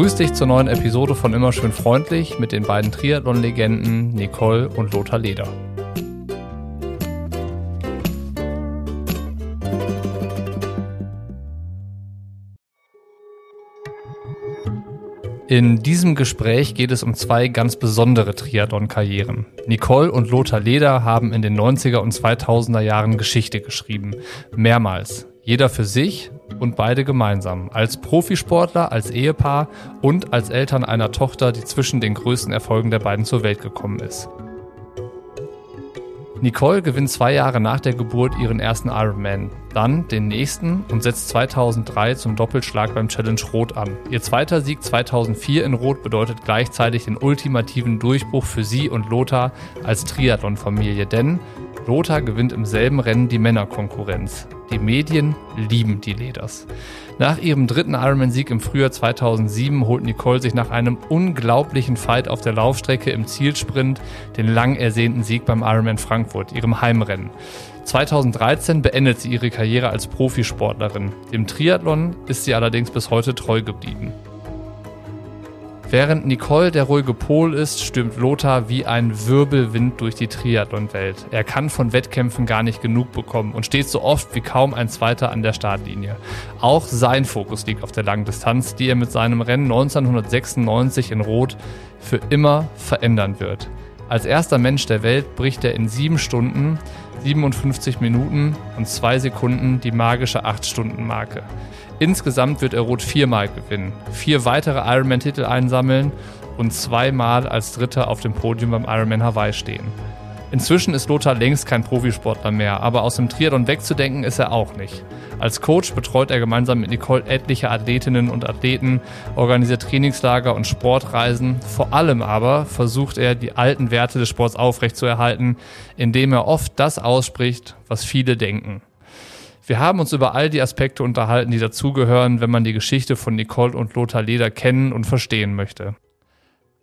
begrüße dich zur neuen Episode von Immer schön freundlich mit den beiden Triathlon-Legenden Nicole und Lothar Leder. In diesem Gespräch geht es um zwei ganz besondere Triathlon-Karrieren. Nicole und Lothar Leder haben in den 90er und 2000er Jahren Geschichte geschrieben. Mehrmals. Jeder für sich und beide gemeinsam. Als Profisportler, als Ehepaar und als Eltern einer Tochter, die zwischen den größten Erfolgen der beiden zur Welt gekommen ist. Nicole gewinnt zwei Jahre nach der Geburt ihren ersten Ironman, dann den nächsten und setzt 2003 zum Doppelschlag beim Challenge Rot an. Ihr zweiter Sieg 2004 in Rot bedeutet gleichzeitig den ultimativen Durchbruch für sie und Lothar als Triathlon-Familie, denn Lothar gewinnt im selben Rennen die Männerkonkurrenz. Die Medien lieben die Leders. Nach ihrem dritten Ironman-Sieg im Frühjahr 2007 holt Nicole sich nach einem unglaublichen Fight auf der Laufstrecke im Zielsprint den lang ersehnten Sieg beim Ironman Frankfurt, ihrem Heimrennen. 2013 beendet sie ihre Karriere als Profisportlerin. Dem Triathlon ist sie allerdings bis heute treu geblieben. Während Nicole der ruhige Pol ist, stürmt Lothar wie ein Wirbelwind durch die Triathlon-Welt. Er kann von Wettkämpfen gar nicht genug bekommen und steht so oft wie kaum ein Zweiter an der Startlinie. Auch sein Fokus liegt auf der Langdistanz, die er mit seinem Rennen 1996 in Rot für immer verändern wird. Als erster Mensch der Welt bricht er in sieben Stunden, 57 Minuten und zwei Sekunden die magische 8-Stunden-Marke. Insgesamt wird er Rot viermal gewinnen, vier weitere Ironman-Titel einsammeln und zweimal als Dritter auf dem Podium beim Ironman Hawaii stehen. Inzwischen ist Lothar längst kein Profisportler mehr, aber aus dem Triathlon wegzudenken ist er auch nicht. Als Coach betreut er gemeinsam mit Nicole etliche Athletinnen und Athleten, organisiert Trainingslager und Sportreisen. Vor allem aber versucht er, die alten Werte des Sports aufrechtzuerhalten, indem er oft das ausspricht, was viele denken. Wir haben uns über all die Aspekte unterhalten, die dazugehören, wenn man die Geschichte von Nicole und Lothar Leder kennen und verstehen möchte.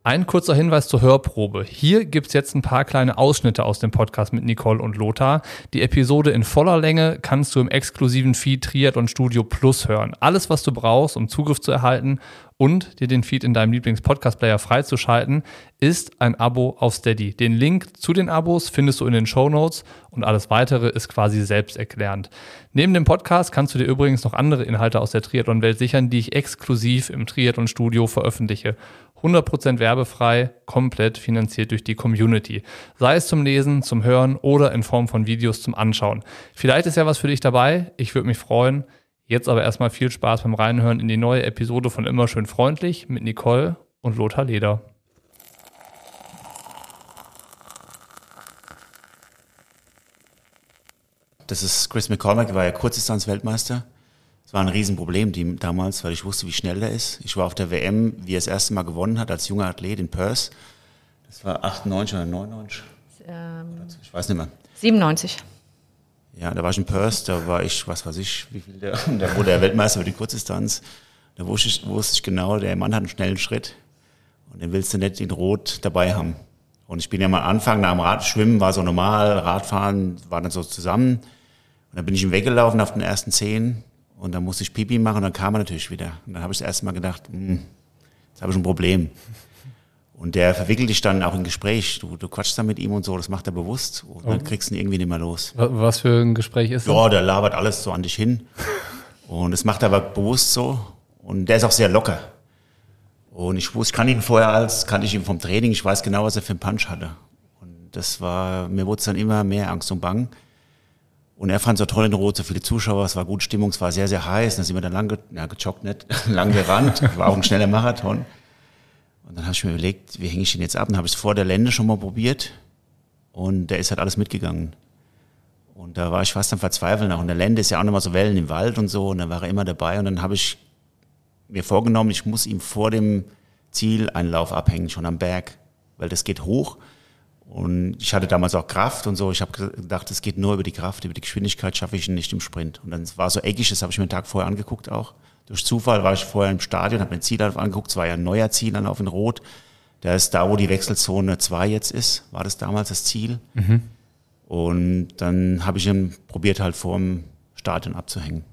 Ein kurzer Hinweis zur Hörprobe. Hier gibt's jetzt ein paar kleine Ausschnitte aus dem Podcast mit Nicole und Lothar. Die Episode in voller Länge kannst du im exklusiven Feed Triathlon Studio Plus hören. Alles, was du brauchst, um Zugriff zu erhalten und dir den Feed in deinem Lieblings-Podcast-Player freizuschalten, ist ein Abo auf Steady. Den Link zu den Abos findest du in den Show Notes und alles weitere ist quasi selbsterklärend. Neben dem Podcast kannst du dir übrigens noch andere Inhalte aus der Triathlon-Welt sichern, die ich exklusiv im Triathlon-Studio veröffentliche. 100% werbefrei, komplett finanziert durch die Community. Sei es zum Lesen, zum Hören oder in Form von Videos zum Anschauen. Vielleicht ist ja was für dich dabei. Ich würde mich freuen. Jetzt aber erstmal viel Spaß beim Reinhören in die neue Episode von Immer schön freundlich mit Nicole und Lothar Leder. Das ist Chris McCormack, war ja Kurzdistanz-Weltmeister. Es war ein Riesenproblem die, damals, weil ich wusste, wie schnell der ist. Ich war auf der WM, wie er das erste Mal gewonnen hat, als junger Athlet in Perth. Das war 98 oder 99? Ähm, ich weiß nicht mehr. 97. Ja, da war ich in Perth, da war ich, was weiß ich, wie viel der, da wurde er Weltmeister für die Kurzdistanz. Da wusste ich, wusste ich genau, der Mann hat einen schnellen Schritt und den willst du nicht in Rot dabei haben. Und ich bin ja mal Anfang nach dem Radschwimmen, war so normal, Radfahren war dann so zusammen. Und dann bin ich ihm weggelaufen auf den ersten zehn und dann musste ich Pipi machen und dann kam er natürlich wieder. Und dann habe ich das erste Mal gedacht, hm, jetzt habe ich ein Problem. Und der verwickelt dich dann auch in Gespräch. Du, du quatschst dann mit ihm und so, das macht er bewusst. Und dann kriegst du ihn irgendwie nicht mehr los. Was für ein Gespräch ist das? Ja, der labert alles so an dich hin. Und das macht er aber bewusst so. Und der ist auch sehr locker. Und ich wusste, ich kann ihn vorher als, kannte ich ihn vom Training, ich weiß genau, was er für einen Punch hatte. Und das war, mir wurde es dann immer mehr Angst und Bang. Und er fand es so toll in Rot, so viele Zuschauer, es war gut Stimmung, es war sehr, sehr heiß. Dann sind wir dann lang, ja, gejoggt, nicht, lang gerannt, war auch ein schneller Marathon. Und dann habe ich mir überlegt, wie hänge ich den jetzt ab? Dann habe ich es vor der Lände schon mal probiert und der ist halt alles mitgegangen. Und da war ich fast am Verzweifeln. Auch in der Lände ist ja auch nochmal so Wellen im Wald und so und dann war er immer dabei und dann habe ich mir vorgenommen, ich muss ihm vor dem Ziel einen Lauf abhängen, schon am Berg, weil das geht hoch und ich hatte damals auch Kraft und so. Ich habe gedacht, es geht nur über die Kraft, über die Geschwindigkeit schaffe ich ihn nicht im Sprint. Und dann war so eckig, das habe ich mir einen Tag vorher angeguckt auch. Durch Zufall war ich vorher im Stadion, habe mir ein Zielanlauf angeguckt. Es war ja ein neuer Zielanlauf in Rot. Der ist da, wo die Wechselzone 2 jetzt ist, war das damals das Ziel. Mhm. Und dann habe ich ihn probiert halt vorm Stadion abzuhängen.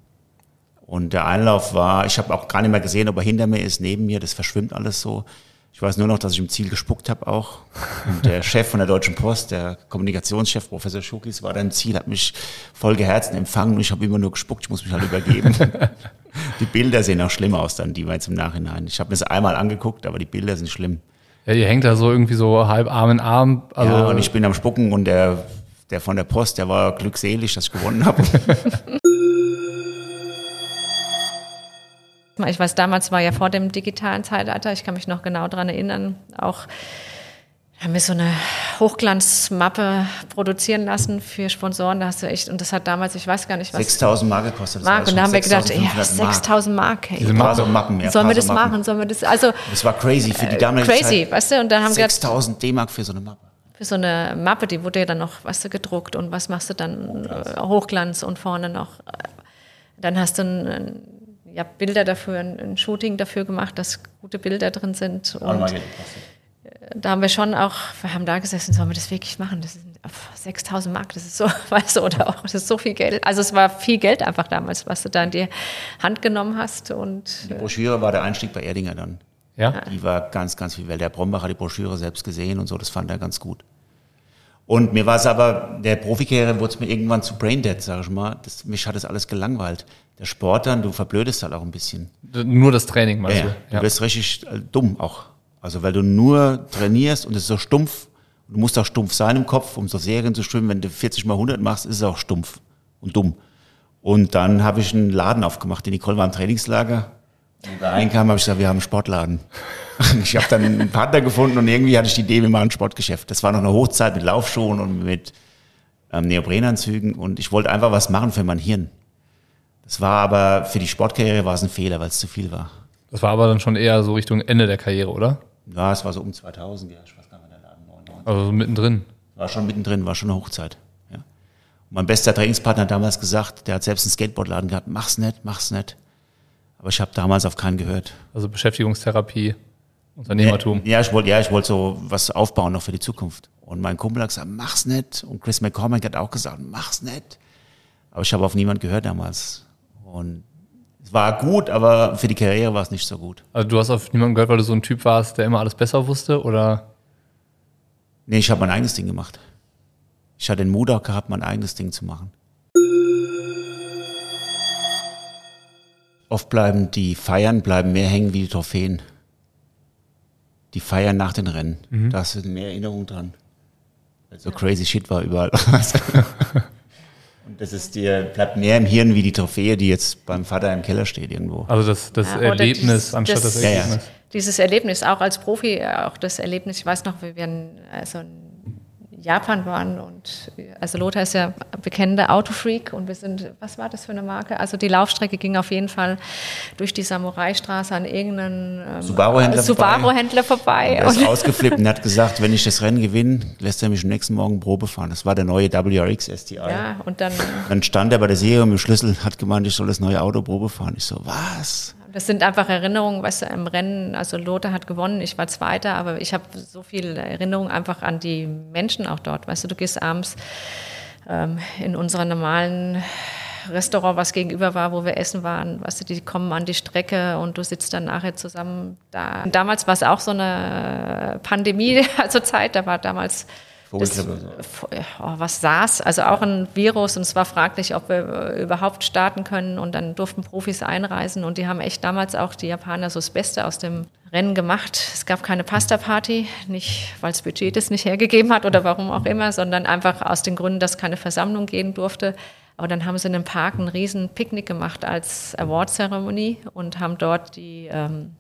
Und der Einlauf war, ich habe auch gar nicht mehr gesehen, ob er hinter mir ist, neben mir, das verschwimmt alles so. Ich weiß nur noch, dass ich im Ziel gespuckt habe auch. Und der Chef von der Deutschen Post, der Kommunikationschef, Professor Schukis, war da im Ziel, hat mich voll geherzt empfangen und ich habe immer nur gespuckt, ich muss mich halt übergeben. die Bilder sehen auch schlimm aus dann, die war jetzt im Nachhinein. Ich habe mir das einmal angeguckt, aber die Bilder sind schlimm. Ja, ihr hängt da so irgendwie so halb Arm in Arm. Also ja, und ich bin am Spucken und der, der von der Post, der war glückselig, dass ich gewonnen habe. Ich weiß, damals war ja vor dem digitalen Zeitalter, ich kann mich noch genau daran erinnern, auch haben wir so eine Hochglanzmappe produzieren lassen für Sponsoren. Da hast du echt, und das hat damals, ich weiß gar nicht was. 6000 Mark gekostet. Mark, und da haben wir gedacht, ja, 6000 Mark. Hey. Diese Mappen, ja, Sollen wir das so machen? Sollen wir das, also. Das war crazy für die damalige Crazy, Zeit. weißt du, und dann haben wir 6000 D-Mark für so eine Mappe. Für so eine Mappe, die wurde ja dann noch, weißt du, gedruckt und was machst du dann? Hochglanz, Hochglanz und vorne noch. Äh, dann hast du ein ja, Bilder dafür, ein, ein, Shooting dafür gemacht, dass gute Bilder drin sind. Und da haben wir schon auch, wir haben da gesessen, sollen wir das wirklich machen? Das sind 6000 Mark, das ist so, weißt du, oder auch, das ist so viel Geld. Also es war viel Geld einfach damals, was du da in die Hand genommen hast. Und die Broschüre war der Einstieg bei Erdinger dann. Ja. Die war ganz, ganz viel Welt. Der Brombach hat die Broschüre selbst gesehen und so, das fand er ganz gut. Und mir war es aber, der Profikarriere wurde es mir irgendwann zu Braindead, sag ich mal. Das, mich hat das alles gelangweilt. Der Sport dann, du verblödest halt auch ein bisschen. Nur das Training, meinst ja, du? Ja. Du wirst richtig äh, dumm auch. Also weil du nur trainierst und es ist so stumpf. Du musst auch stumpf sein im Kopf, um so Serien zu schwimmen. Wenn du 40 mal 100 machst, ist es auch stumpf und dumm. Und dann habe ich einen Laden aufgemacht. Die Nicole war im Trainingslager. Und da reinkam, habe ich gesagt, wir haben einen Sportladen. Ich habe dann einen Partner gefunden und irgendwie hatte ich die Idee, wir machen ein Sportgeschäft. Das war noch eine Hochzeit mit Laufschuhen und mit ähm, Neoprenanzügen und ich wollte einfach was machen für mein Hirn. Das war aber, für die Sportkarriere war es ein Fehler, weil es zu viel war. Das war aber dann schon eher so Richtung Ende der Karriere, oder? Ja, es war so um 2000, ja, ich weiß gar nicht, der Laden 99. Also so mittendrin? War schon mittendrin, war schon eine Hochzeit. Ja. Und mein bester Trainingspartner hat damals gesagt, der hat selbst einen Skateboardladen gehabt, mach's nicht, mach's nicht. Aber ich habe damals auf keinen gehört. Also Beschäftigungstherapie, Unternehmertum. Ja, ich wollte ja, ich wollte so was aufbauen noch für die Zukunft. Und mein Kumpel hat gesagt, mach's nicht. Und Chris McCormick hat auch gesagt, mach's nicht. Aber ich habe auf niemand gehört damals. Und es war gut, aber für die Karriere war es nicht so gut. Also du hast auf niemanden gehört, weil du so ein Typ warst, der immer alles besser wusste, oder? Nee, ich habe mein eigenes Ding gemacht. Ich hatte den Mut auch gehabt, mein eigenes Ding zu machen. Oft bleiben die Feiern bleiben mehr hängen wie die Trophäen. Die Feiern nach den Rennen. Mhm. Da hast du mehr Erinnerungen dran. Weil so crazy shit war überall. Und das ist dir, bleibt mehr im Hirn wie die Trophäe, die jetzt beim Vater im Keller steht irgendwo. Also das, das ja, Erlebnis dieses, anstatt das, das Ergebnis. Ja, ja. Dieses Erlebnis, auch als Profi, auch das Erlebnis, ich weiß noch, wir werden also Japan waren und also Lothar ist ja bekennender Autofreak und wir sind, was war das für eine Marke? Also die Laufstrecke ging auf jeden Fall durch die Samurai-Straße an irgendeinen ähm, Subaru-Händler Subaru vorbei. vorbei. Und er ist ausgeflippt und hat gesagt, wenn ich das Rennen gewinne, lässt er mich am nächsten Morgen Probe fahren. Das war der neue WRX STI. Ja, und dann, dann stand er bei der Serie mit dem Schlüssel, hat gemeint, ich soll das neue Auto Probe fahren. Ich so, was? Das sind einfach Erinnerungen, weißt du, im Rennen, also Lothar hat gewonnen, ich war Zweiter, aber ich habe so viele Erinnerungen einfach an die Menschen auch dort. Weißt du, du gehst abends ähm, in unserer normalen Restaurant, was gegenüber war, wo wir essen waren, weißt du, die kommen an die Strecke und du sitzt dann nachher zusammen da. Und damals war es auch so eine Pandemie, also Zeit, da war damals das, oh, was saß, also auch ein Virus und es war fraglich, ob wir überhaupt starten können und dann durften Profis einreisen und die haben echt damals auch die Japaner so das Beste aus dem Rennen gemacht. Es gab keine Pasta-Party, nicht weil das Budget das nicht hergegeben hat oder warum auch immer, sondern einfach aus den Gründen, dass keine Versammlung gehen durfte. Aber dann haben sie in einem Park einen riesen Picknick gemacht als Award-Zeremonie und haben dort die ähm,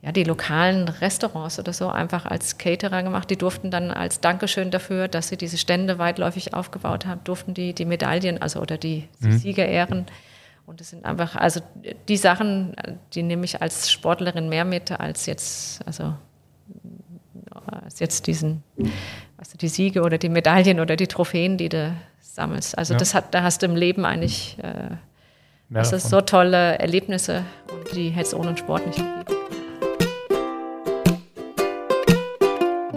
ja, die lokalen Restaurants oder so einfach als Caterer gemacht. Die durften dann als Dankeschön dafür, dass sie diese Stände weitläufig aufgebaut haben, durften die die Medaillen, also oder die, die mhm. Sieger ehren. Und es sind einfach, also die Sachen, die nehme ich als Sportlerin mehr mit als jetzt, also als jetzt diesen, du, die Siege oder die Medaillen oder die Trophäen, die du sammelst. Also ja. das hat, da hast du im Leben eigentlich, äh, das ist so tolle Erlebnisse und die hätte es ohne Sport nicht gegeben.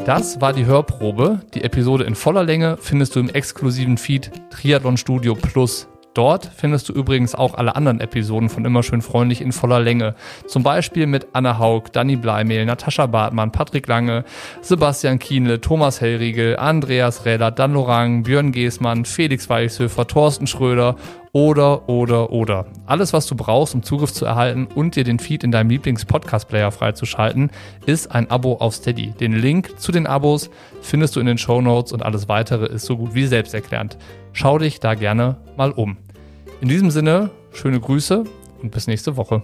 Das war die Hörprobe. Die Episode in voller Länge findest du im exklusiven Feed Triathlon Studio Plus Dort findest du übrigens auch alle anderen Episoden von Immer schön freundlich in voller Länge. Zum Beispiel mit Anna Haug, Danny Bleimehl, Natascha Bartmann, Patrick Lange, Sebastian Kienle, Thomas Hellriegel, Andreas Räder, Dan Lorang, Björn Geßmann, Felix Weichshöfer, Thorsten Schröder oder, oder, oder. Alles, was du brauchst, um Zugriff zu erhalten und dir den Feed in deinem Lieblings-Podcast-Player freizuschalten, ist ein Abo auf Steady. Den Link zu den Abos findest du in den Show Notes und alles weitere ist so gut wie selbsterklärend. Schau dich da gerne mal um. In diesem Sinne, schöne Grüße und bis nächste Woche.